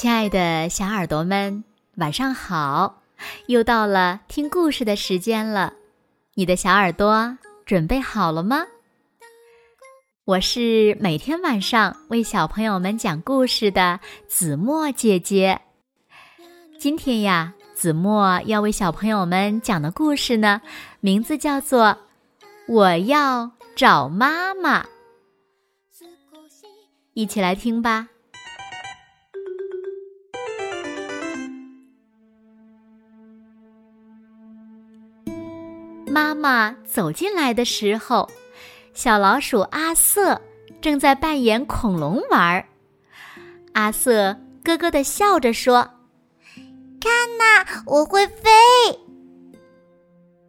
亲爱的小耳朵们，晚上好！又到了听故事的时间了，你的小耳朵准备好了吗？我是每天晚上为小朋友们讲故事的子墨姐姐。今天呀，子墨要为小朋友们讲的故事呢，名字叫做《我要找妈妈》，一起来听吧。妈妈走进来的时候，小老鼠阿瑟正在扮演恐龙玩儿。阿瑟咯咯的笑着说：“看呐，我会飞。”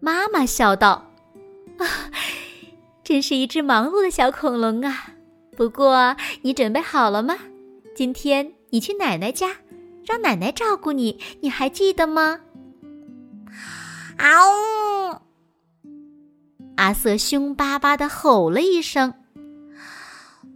妈妈笑道：“啊，真是一只忙碌的小恐龙啊！不过你准备好了吗？今天你去奶奶家，让奶奶照顾你，你还记得吗？”嗷呜！阿瑟凶巴巴的吼了一声：“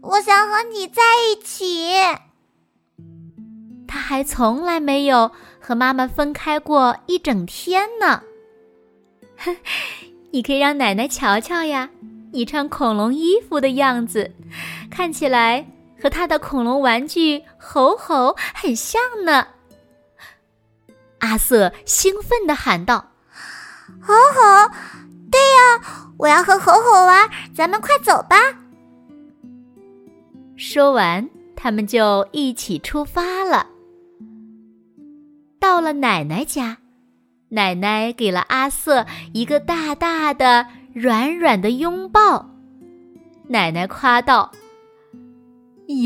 我想和你在一起。”他还从来没有和妈妈分开过一整天呢。哼，你可以让奶奶瞧瞧呀，你穿恐龙衣服的样子，看起来和他的恐龙玩具吼吼很像呢。阿瑟兴奋的喊道：“吼吼！”对呀，我要和吼吼玩，咱们快走吧。说完，他们就一起出发了。到了奶奶家，奶奶给了阿瑟一个大大的、软软的拥抱。奶奶夸道：“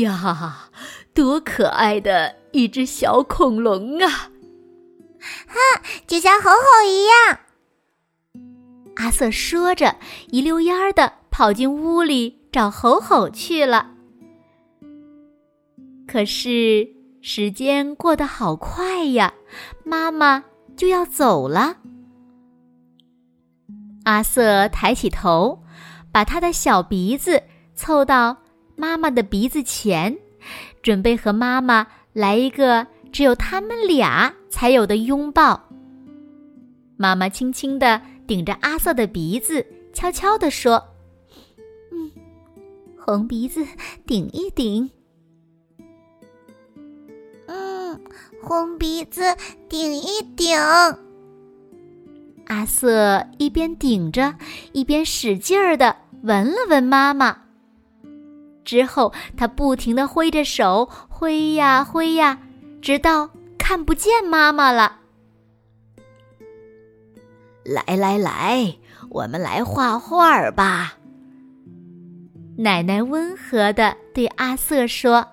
呀，多可爱的一只小恐龙啊！哈，就像吼吼一样。”阿瑟说着，一溜烟儿的跑进屋里找吼吼去了。可是时间过得好快呀，妈妈就要走了。阿瑟抬起头，把他的小鼻子凑到妈妈的鼻子前，准备和妈妈来一个只有他们俩才有的拥抱。妈妈轻轻的。顶着阿瑟的鼻子，悄悄地说：“嗯，红鼻子顶一顶。嗯，红鼻子顶一顶。”阿瑟一边顶着，一边使劲儿的闻了闻妈妈。之后，他不停的挥着手，挥呀挥呀，直到看不见妈妈了。来来来，我们来画画吧。奶奶温和的对阿瑟说。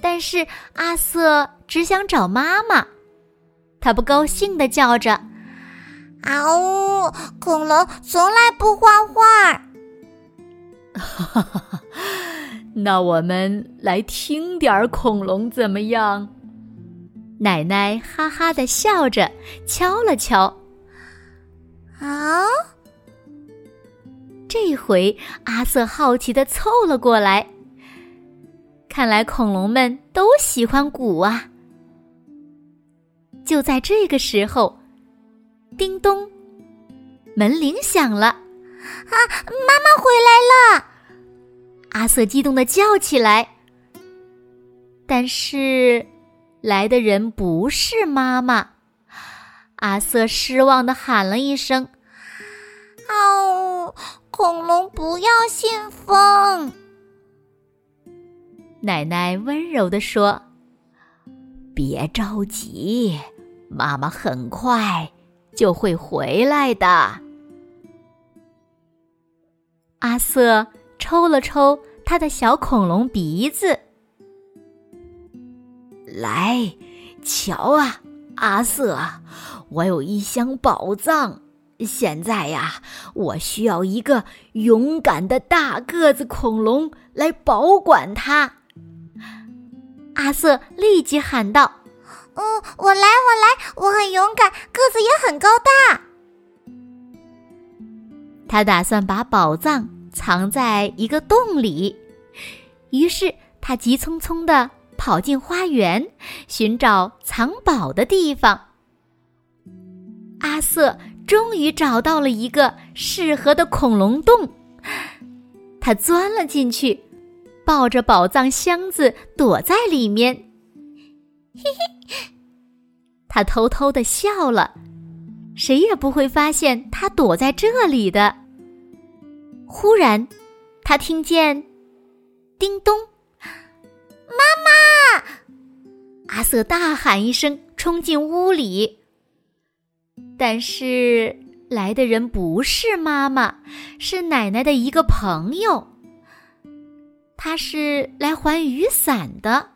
但是阿瑟只想找妈妈，他不高兴的叫着：“啊呜！恐龙从来不画画。”哈哈，那我们来听点恐龙怎么样？奶奶哈哈的笑着，敲了敲。啊！这回阿瑟好奇的凑了过来。看来恐龙们都喜欢鼓啊！就在这个时候，叮咚，门铃响了。啊，妈妈回来了！阿瑟激动的叫起来。但是，来的人不是妈妈。阿瑟失望的喊了一声：“哦，恐龙不要信风。”奶奶温柔的说：“别着急，妈妈很快就会回来的。”阿瑟抽了抽他的小恐龙鼻子，来，瞧啊，阿瑟。我有一箱宝藏，现在呀，我需要一个勇敢的大个子恐龙来保管它。阿瑟立即喊道：“嗯，我来，我来，我很勇敢，个子也很高大。”他打算把宝藏藏在一个洞里，于是他急匆匆的跑进花园，寻找藏宝的地方。阿瑟终于找到了一个适合的恐龙洞，他钻了进去，抱着宝藏箱子躲在里面。嘿嘿，他偷偷的笑了，谁也不会发现他躲在这里的。忽然，他听见“叮咚”，妈妈！阿瑟大喊一声，冲进屋里。但是来的人不是妈妈，是奶奶的一个朋友。他是来还雨伞的。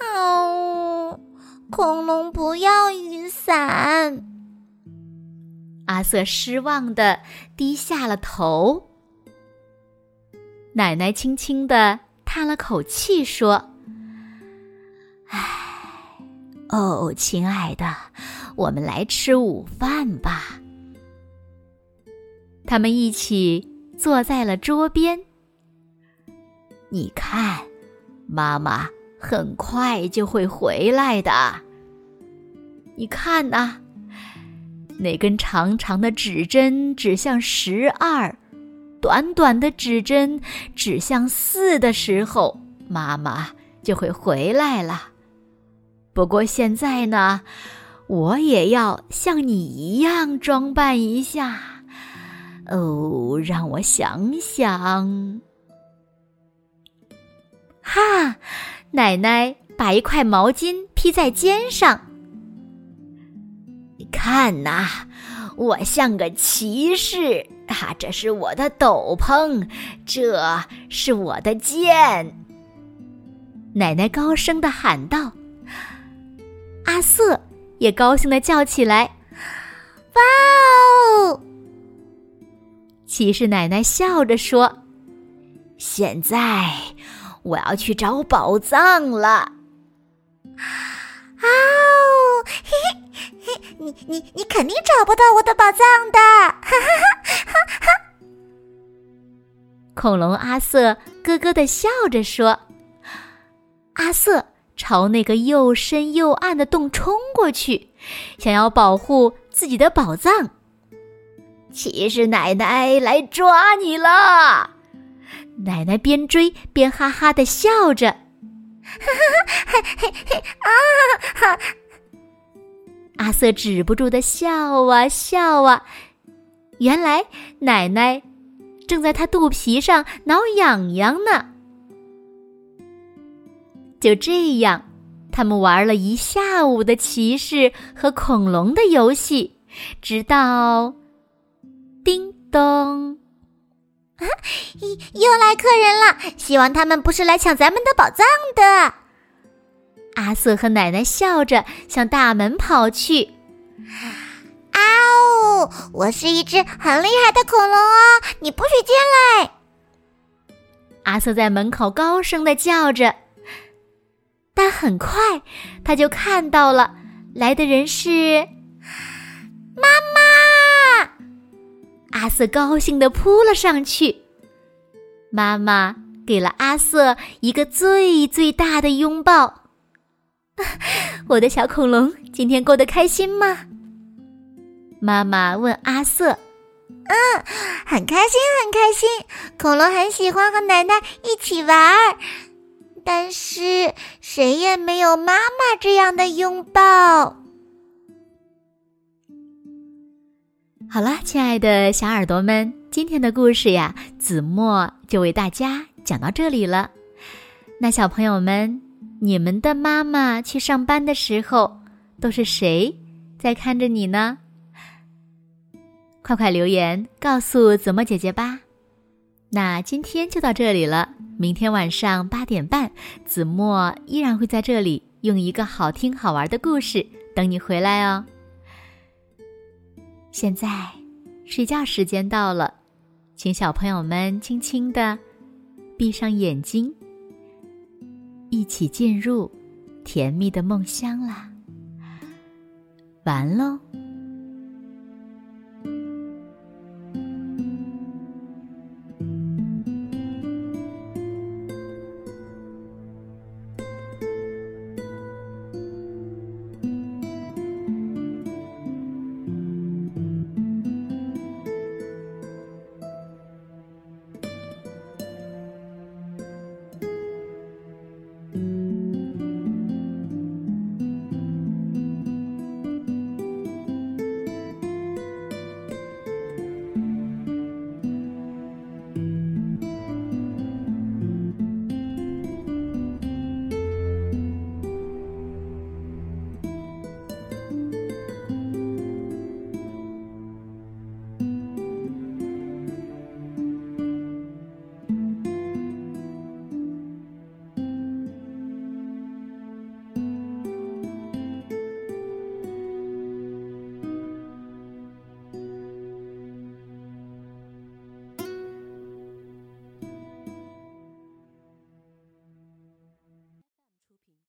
哦，恐龙不要雨伞。阿瑟失望的低下了头。奶奶轻轻的叹了口气，说：“唉，哦，亲爱的。”我们来吃午饭吧。他们一起坐在了桌边。你看，妈妈很快就会回来的。你看呐，那根长长的指针指向十二，短短的指针指向四的时候，妈妈就会回来了。不过现在呢？我也要像你一样装扮一下，哦，让我想想。哈，奶奶把一块毛巾披在肩上。看呐，我像个骑士啊！这是我的斗篷，这是我的剑。奶奶高声的喊道：“阿瑟。”也高兴的叫起来：“哇哦！”骑士奶奶笑着说：“现在我要去找宝藏了。”哦，嘿嘿嘿，你你你肯定找不到我的宝藏的！哈哈哈哈哈！恐龙阿瑟咯咯的笑着说：“阿瑟。”朝那个又深又暗的洞冲过去，想要保护自己的宝藏。骑士奶奶来抓你了！奶奶边追边哈哈的笑着，哈哈哈嘿嘿啊哈！阿瑟止不住的笑啊笑啊，原来奶奶正在他肚皮上挠痒痒呢。就这样，他们玩了一下午的骑士和恐龙的游戏，直到叮咚，啊 又来客人了。希望他们不是来抢咱们的宝藏的。阿瑟和奶奶笑着向大门跑去。啊哦！我是一只很厉害的恐龙哦，你不许进来！阿瑟在门口高声的叫着。但很快，他就看到了来的人是妈妈。阿瑟高兴的扑了上去，妈妈给了阿瑟一个最最大的拥抱。我的小恐龙今天过得开心吗？妈妈问阿瑟。嗯，很开心，很开心。恐龙很喜欢和奶奶一起玩儿。但是谁也没有妈妈这样的拥抱。好了，亲爱的小耳朵们，今天的故事呀，子墨就为大家讲到这里了。那小朋友们，你们的妈妈去上班的时候，都是谁在看着你呢？快快留言告诉子墨姐姐吧。那今天就到这里了。明天晚上八点半，子墨依然会在这里用一个好听好玩的故事等你回来哦。现在睡觉时间到了，请小朋友们轻轻的闭上眼睛，一起进入甜蜜的梦乡啦。完喽。